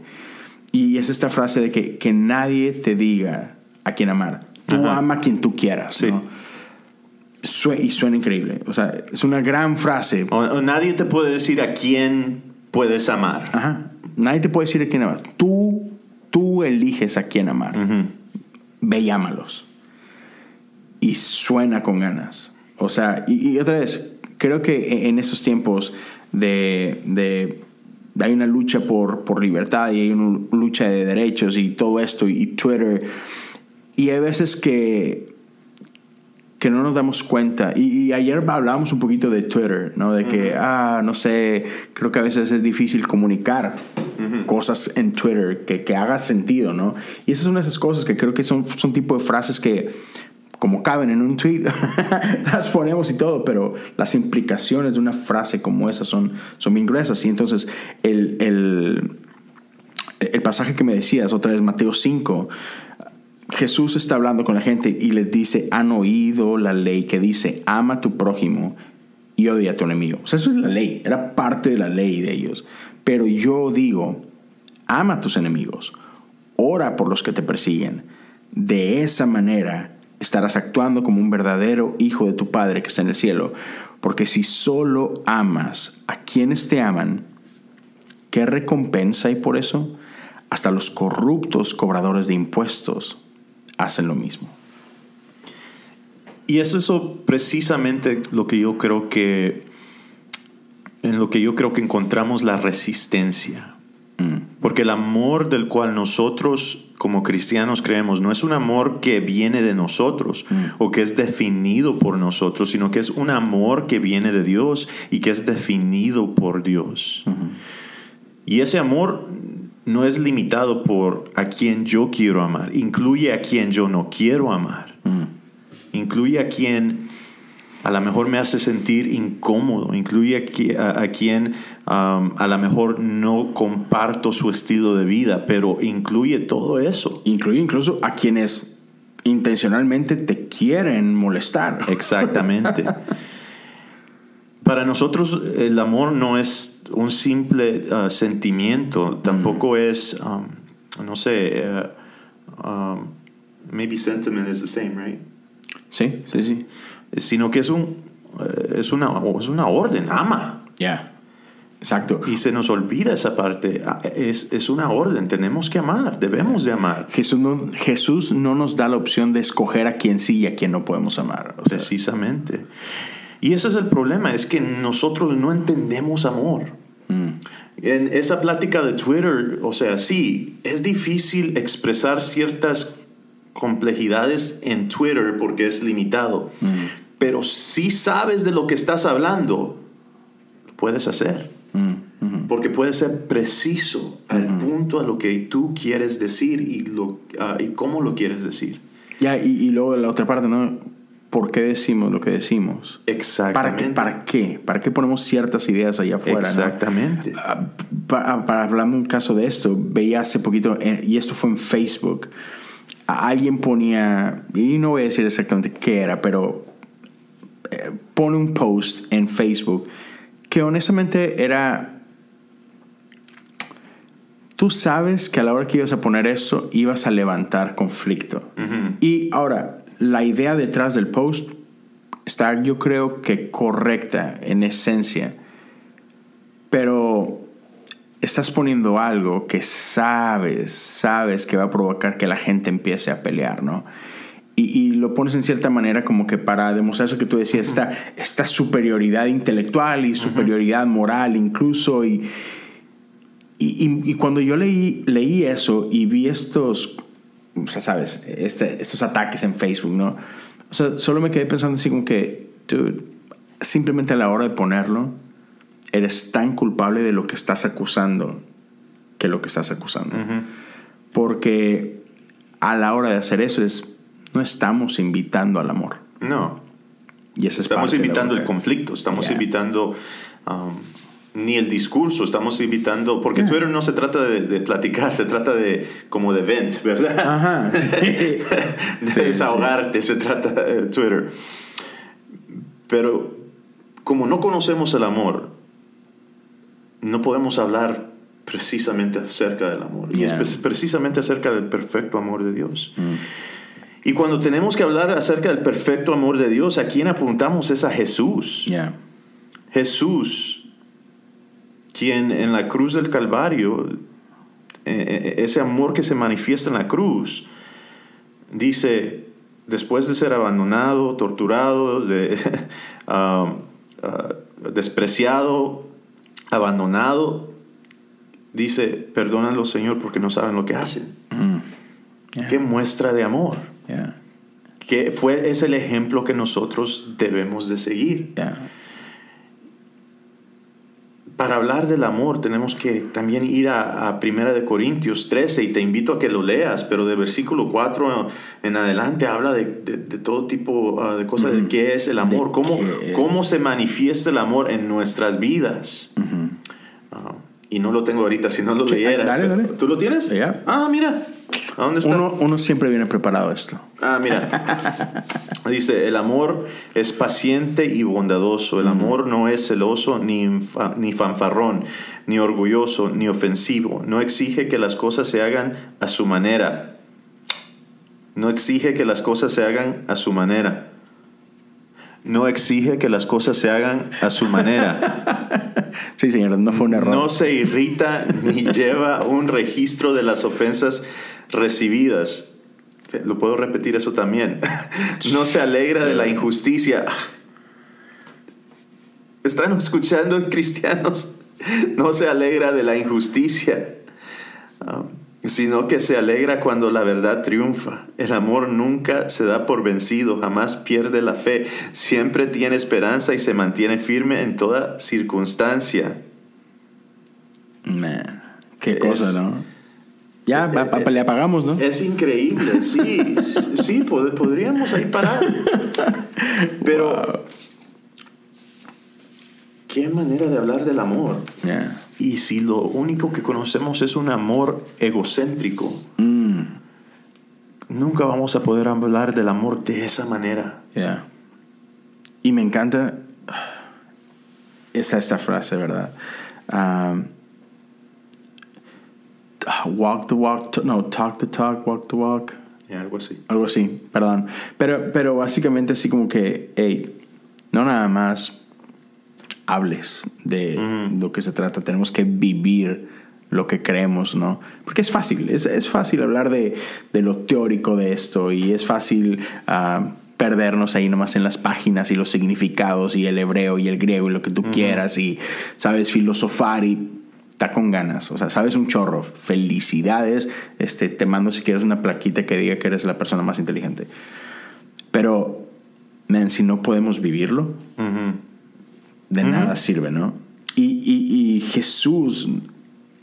Y es esta frase de que, que nadie te diga a quién amar. Tú uh -huh. ama a quien tú quieras, sí. ¿no? Y suena increíble. O sea, es una gran frase. O, o, nadie te puede decir a quién puedes amar. Ajá. Nadie te puede decir a quién amar. Tú, tú eliges a quién amar. Uh -huh. Ve y ámalos. Y suena con ganas. O sea, y, y, otra vez, creo que en esos tiempos de, de hay una lucha por, por libertad y hay una lucha de derechos y todo esto y, y Twitter. Y hay veces que que no nos damos cuenta. Y, y, ayer hablábamos un poquito de Twitter, ¿no? De que, uh -huh. ah, no sé, creo que a veces es difícil comunicar uh -huh. cosas en Twitter que, que haga sentido, ¿no? Y esas son esas cosas que creo que son, son tipo de frases que, como caben en un tweet, las ponemos y todo, pero las implicaciones de una frase como esa son, son bien gruesas. Y entonces, el, el, el pasaje que me decías, otra vez, Mateo 5, Jesús está hablando con la gente y les dice, han oído la ley que dice, ama a tu prójimo y odia a tu enemigo. O sea, eso es la ley, era parte de la ley de ellos. Pero yo digo, ama a tus enemigos, ora por los que te persiguen. De esa manera estarás actuando como un verdadero hijo de tu Padre que está en el cielo. Porque si solo amas a quienes te aman, ¿qué recompensa hay por eso? Hasta los corruptos cobradores de impuestos hacen lo mismo. Y es eso precisamente lo que yo creo que en lo que yo creo que encontramos la resistencia. Mm. Porque el amor del cual nosotros como cristianos creemos no es un amor que viene de nosotros mm. o que es definido por nosotros, sino que es un amor que viene de Dios y que es definido por Dios. Mm -hmm. Y ese amor no es limitado por a quien yo quiero amar, incluye a quien yo no quiero amar, mm. incluye a quien a lo mejor me hace sentir incómodo, incluye a, quien um, a lo mejor no comparto su estilo de vida, pero incluye todo eso. Incluye incluso a quienes intencionalmente te quieren molestar. Exactamente. Para nosotros el amor no es un simple uh, sentimiento, tampoco mm. es, um, no sé, uh, um, maybe sentiment is the same, right? Sí, sí, sí. Sino que es, un, eh, es, una, es una orden, ama. Ya. Exacto. Y se nos olvida esa parte. Ah, es, es, una orden, tenemos que amar, debemos de amar. Jesús no, Jesús no nos da la opción de escoger a quién sí y a quién no podemos amar. Precisamente. Y ese es el problema, es que nosotros no entendemos amor. Mm. En esa plática de Twitter, o sea, sí, es difícil expresar ciertas complejidades en Twitter porque es limitado, mm. pero si sabes de lo que estás hablando, lo puedes hacer. Mm, porque puedes ser preciso al punto a lo que tú quieres decir y, lo, ah, y cómo lo quieres decir. Ya, y, y luego la otra parte, ¿no? Por qué decimos lo que decimos. Exactamente. ¿Para qué? ¿Para qué, ponemos ciertas ideas allá afuera? Exactamente. Ah, para, para, hablando un caso de esto, veía hace poquito, eh, y esto fue en Facebook, alguien ponía, y no voy a decir exactamente qué era, pero eh, pone un post en Facebook que honestamente era... Tú sabes que a la hora que ibas a poner eso ibas a levantar conflicto. Y ahora, la idea detrás del post está yo creo que correcta en esencia, pero estás poniendo algo que sabes, sabes que va a provocar que la gente empiece a pelear, ¿no? Y, lo pones en cierta manera como que para demostrar eso que tú decías, esta, esta superioridad intelectual y superioridad moral incluso. Y, y, cuando yo leí, leí eso y vi estos o sea, sabes, este, estos ataques en Facebook, ¿no? O sea, solo me quedé pensando así como que, dude, simplemente a la hora de ponerlo, eres tan culpable de lo que estás acusando que lo que estás acusando. Porque a la hora de hacer eso es, no estamos invitando al amor. No. Y estamos invitando el conflicto, estamos invitando... Um, ni el discurso, estamos invitando, porque Twitter no se trata de, platicar, se trata de como de vent, ¿verdad? Ajá. de desahogarte, se trata de Twitter. Pero como no conocemos el amor, no podemos hablar precisamente acerca del amor, y es precisamente acerca del perfecto amor de Dios. Mm. Y cuando tenemos que hablar acerca del perfecto amor de Dios, ¿a quién apuntamos? Es a Jesús. Jesús quien en la cruz del Calvario, eh, eh, ese amor que se manifiesta en la cruz, dice, después de ser abandonado, torturado, ah, ah, despreciado, abandonado, dice, perdónalo Señor porque no saben lo que hacen. Mm. Qué muestra de amor. Que fue, es el ejemplo que nosotros debemos de seguir para hablar del amor tenemos que también ir a, a, Primera de Corintios 13 y te invito a que lo leas, pero de versículo 4 en adelante habla de, de, todo tipo ah, de cosas, de qué es el amor, cómo, cómo se manifiesta el amor en nuestras vidas. Ah, y no lo tengo ahorita, si no lo leyera. Dale, dale. ¿Tú lo tienes? Ah, mira. ¿A dónde está? Uno, uno, siempre viene preparado a esto. Ah, mira. Dice, el amor es paciente y bondadoso. El amor no es celoso ni, ni fanfarrón, ni orgulloso, ni ofensivo. No exige que las cosas se hagan a su manera. No exige que las cosas se hagan a su manera. No exige que las cosas se hagan a su manera. Sí, señor, no fue un error. No se irrita ni lleva un registro de las ofensas recibidas. Lo puedo repetir eso también. No se alegra de la injusticia. ¿Están escuchando cristianos? No se alegra de la injusticia, ah, sino que se alegra cuando la verdad triunfa. El amor nunca se da por vencido, jamás pierde la fe, siempre tiene esperanza y se mantiene firme en toda circunstancia. Man, qué cosa, ¿no? Ya, eh, le apagamos, ¿no? Es increíble, sí, sí, podríamos ahí parar. Pero qué manera de hablar del amor. Yeah. Y si lo único que conocemos es un amor egocéntrico, Mm. nunca vamos a poder hablar del amor de esa manera. Yeah. Y me encanta esta, esta frase, ¿verdad? Um, walk the walk, no, talk the talk, walk the walk. Y algo así. Algo así, perdón. Pero, pero básicamente así como que, hey, no nada más hables de lo que se trata, tenemos que vivir lo que creemos, ¿no? Porque es fácil, es, es fácil hablar de, de lo teórico de esto y es fácil ah, perdernos ahí nomás en las páginas y los significados y el hebreo y el griego y lo que tú quieras y, sabes, filosofar y está con ganas, o sea, sabes un chorro, felicidades, este, te mando si quieres una plaquita que diga que eres la persona más inteligente. Pero, man, si no podemos vivirlo, de nada sirve, ¿no? Y, y- y Jesús,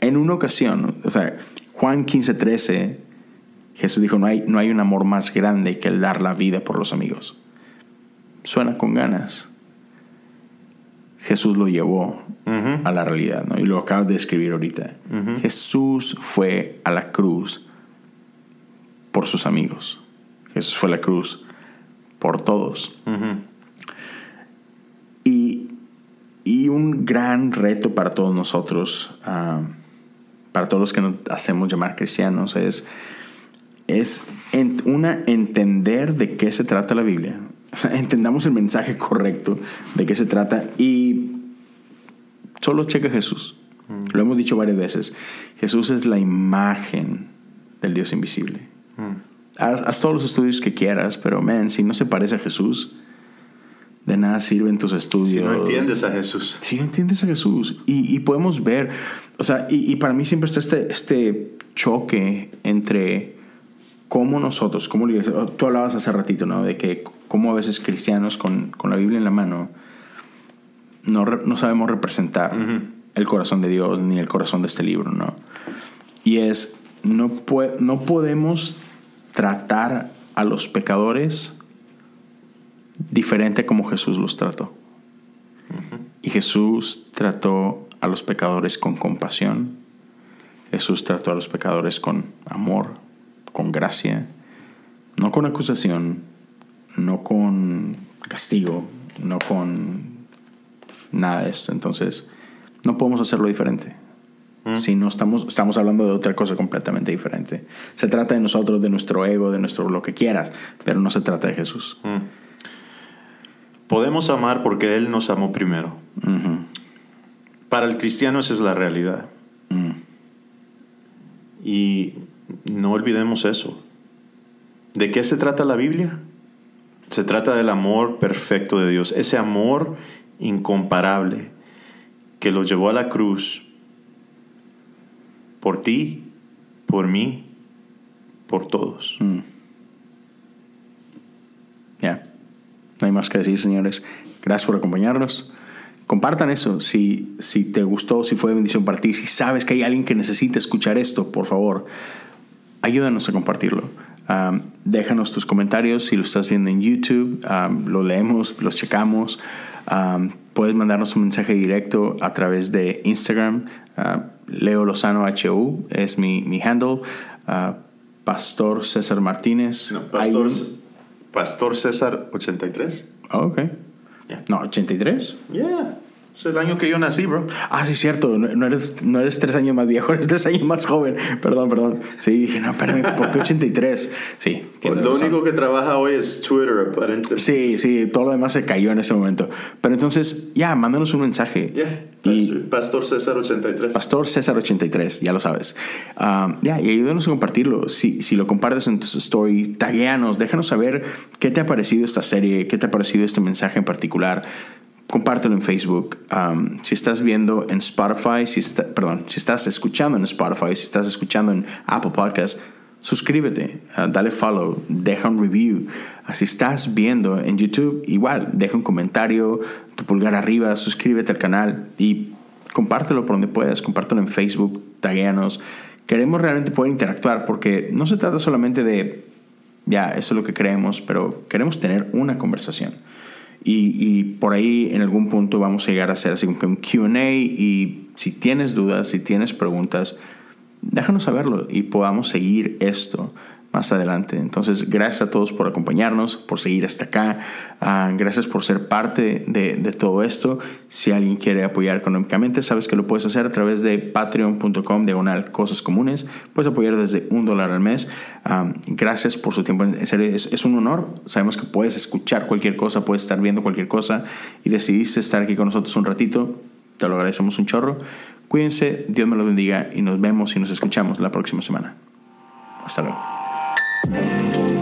en una ocasión, o sea, Juan 15, 13, Jesús dijo, no hay, no hay un amor más grande que el dar la vida por los amigos. Suena con ganas. Jesús lo llevó a la realidad, ¿no? Y lo acabas de escribir ahorita. Jesús fue a la cruz por sus amigos. Jesús fue a la cruz por todos. Y, y un gran reto para todos nosotros, ah, para todos los que nos hacemos llamar cristianos, es, es en- una, entender de qué se trata la Biblia. O sea, entendamos el mensaje correcto de qué se trata y solo checa Jesús. Lo hemos dicho varias veces. Jesús es la imagen del Dios invisible. Haz, haz todos los estudios que quieras, pero man, si no se parece a Jesús, de nada sirven tus estudios. Si no entiendes a Jesús. Si no entiendes a Jesús. Y, y podemos ver, o sea, y, y para mí siempre está este, este choque entre cómo nosotros, la iglesia- tú hablabas hace ratito, ¿no? De que cómo a veces cristianos con, con la Biblia en la mano no, no sabemos representar el corazón de Dios ni el corazón de este libro, ¿no? Y es, no, pue- no podemos tratar a los pecadores diferente como Jesús los trató. Y Jesús trató a los pecadores con compasión. Jesús trató a los pecadores con amor, con gracia, no con acusación, no con castigo, no con nada de esto. Entonces, no podemos hacerlo diferente. Si no estamos, estamos hablando de otra cosa completamente diferente. Se trata de nosotros, de nuestro ego, de nuestro lo que quieras, pero no se trata de Jesús. Podemos amar porque Él nos amó primero. Para el cristiano esa es la realidad. Y no olvidemos eso. ¿De qué se trata la Biblia? Se trata del amor perfecto de Dios, ese amor incomparable que lo llevó a la cruz por ti, por mí, por todos. Ya. No hay más que decir, señores. Gracias por acompañarnos. Compartan eso. Si, si te gustó, si fue de bendición para ti, si sabes que hay alguien que necesita escuchar esto, por favor, ayúdanos a compartirlo. Um, déjanos tus comentarios si lo estás viendo en YouTube. um, lo leemos, los checamos. Um, puedes mandarnos un mensaje directo a través de Instagram. Uh, Leo Lozano HU es mi, mi handle. Uh, Pastor César Martínez. No, Pastor, Pastor César 83. Oh, ok. Ya. No, 83. Yeah. Es el año que yo nací, bro. Ah, sí, cierto. No, no eres, no eres tres años más viejo, eres tres años más joven. Perdón, perdón. Sí, dije, no, espérame, ¿por qué 83? Sí, tienes Lo razón. único que trabaja hoy es Twitter, aparentemente. Sí, sí, todo lo demás se cayó en ese momento. Pero entonces, ya, mándanos un mensaje. Yeah. Y Pastor César 83. Pastor César 83, ya lo sabes. Um, ya, y ayúdanos a compartirlo. Si, si lo compartes en tus stories, tagueanos, déjanos saber qué te ha parecido esta serie, qué te ha parecido este mensaje en particular. Compártelo en Facebook. Um, si estás viendo en Spotify, si está- perdón, si estás escuchando en Spotify, si estás escuchando en Apple Podcast, suscríbete, uh, dale follow, deja un review. Uh, si estás viendo en YouTube, igual, deja un comentario, tu pulgar arriba, suscríbete al canal y compártelo por donde puedas, compártelo en Facebook, tagueanos. Queremos realmente poder interactuar porque no se trata solamente de, ya, eso es lo que creemos, pero queremos tener una conversación. Y, por ahí en algún punto vamos a llegar a hacer así como un QA y si tienes dudas, si tienes preguntas, déjanos saberlo y podamos seguir esto más adelante. Entonces, gracias a todos por acompañarnos, por seguir hasta acá. Ah, gracias por ser parte de, todo esto. Si alguien quiere apoyar económicamente, sabes que lo puedes hacer a través de patreon.com diagonal cosas comunes. Puedes apoyar desde un dólar al mes. Ah, gracias por su tiempo. En serio, es, un honor. Sabemos que puedes escuchar cualquier cosa, puedes estar viendo cualquier cosa y decidiste estar aquí con nosotros un ratito. Te lo agradecemos un chorro. Cuídense, Dios me lo bendiga y nos vemos y nos escuchamos la próxima semana. Hasta luego. Música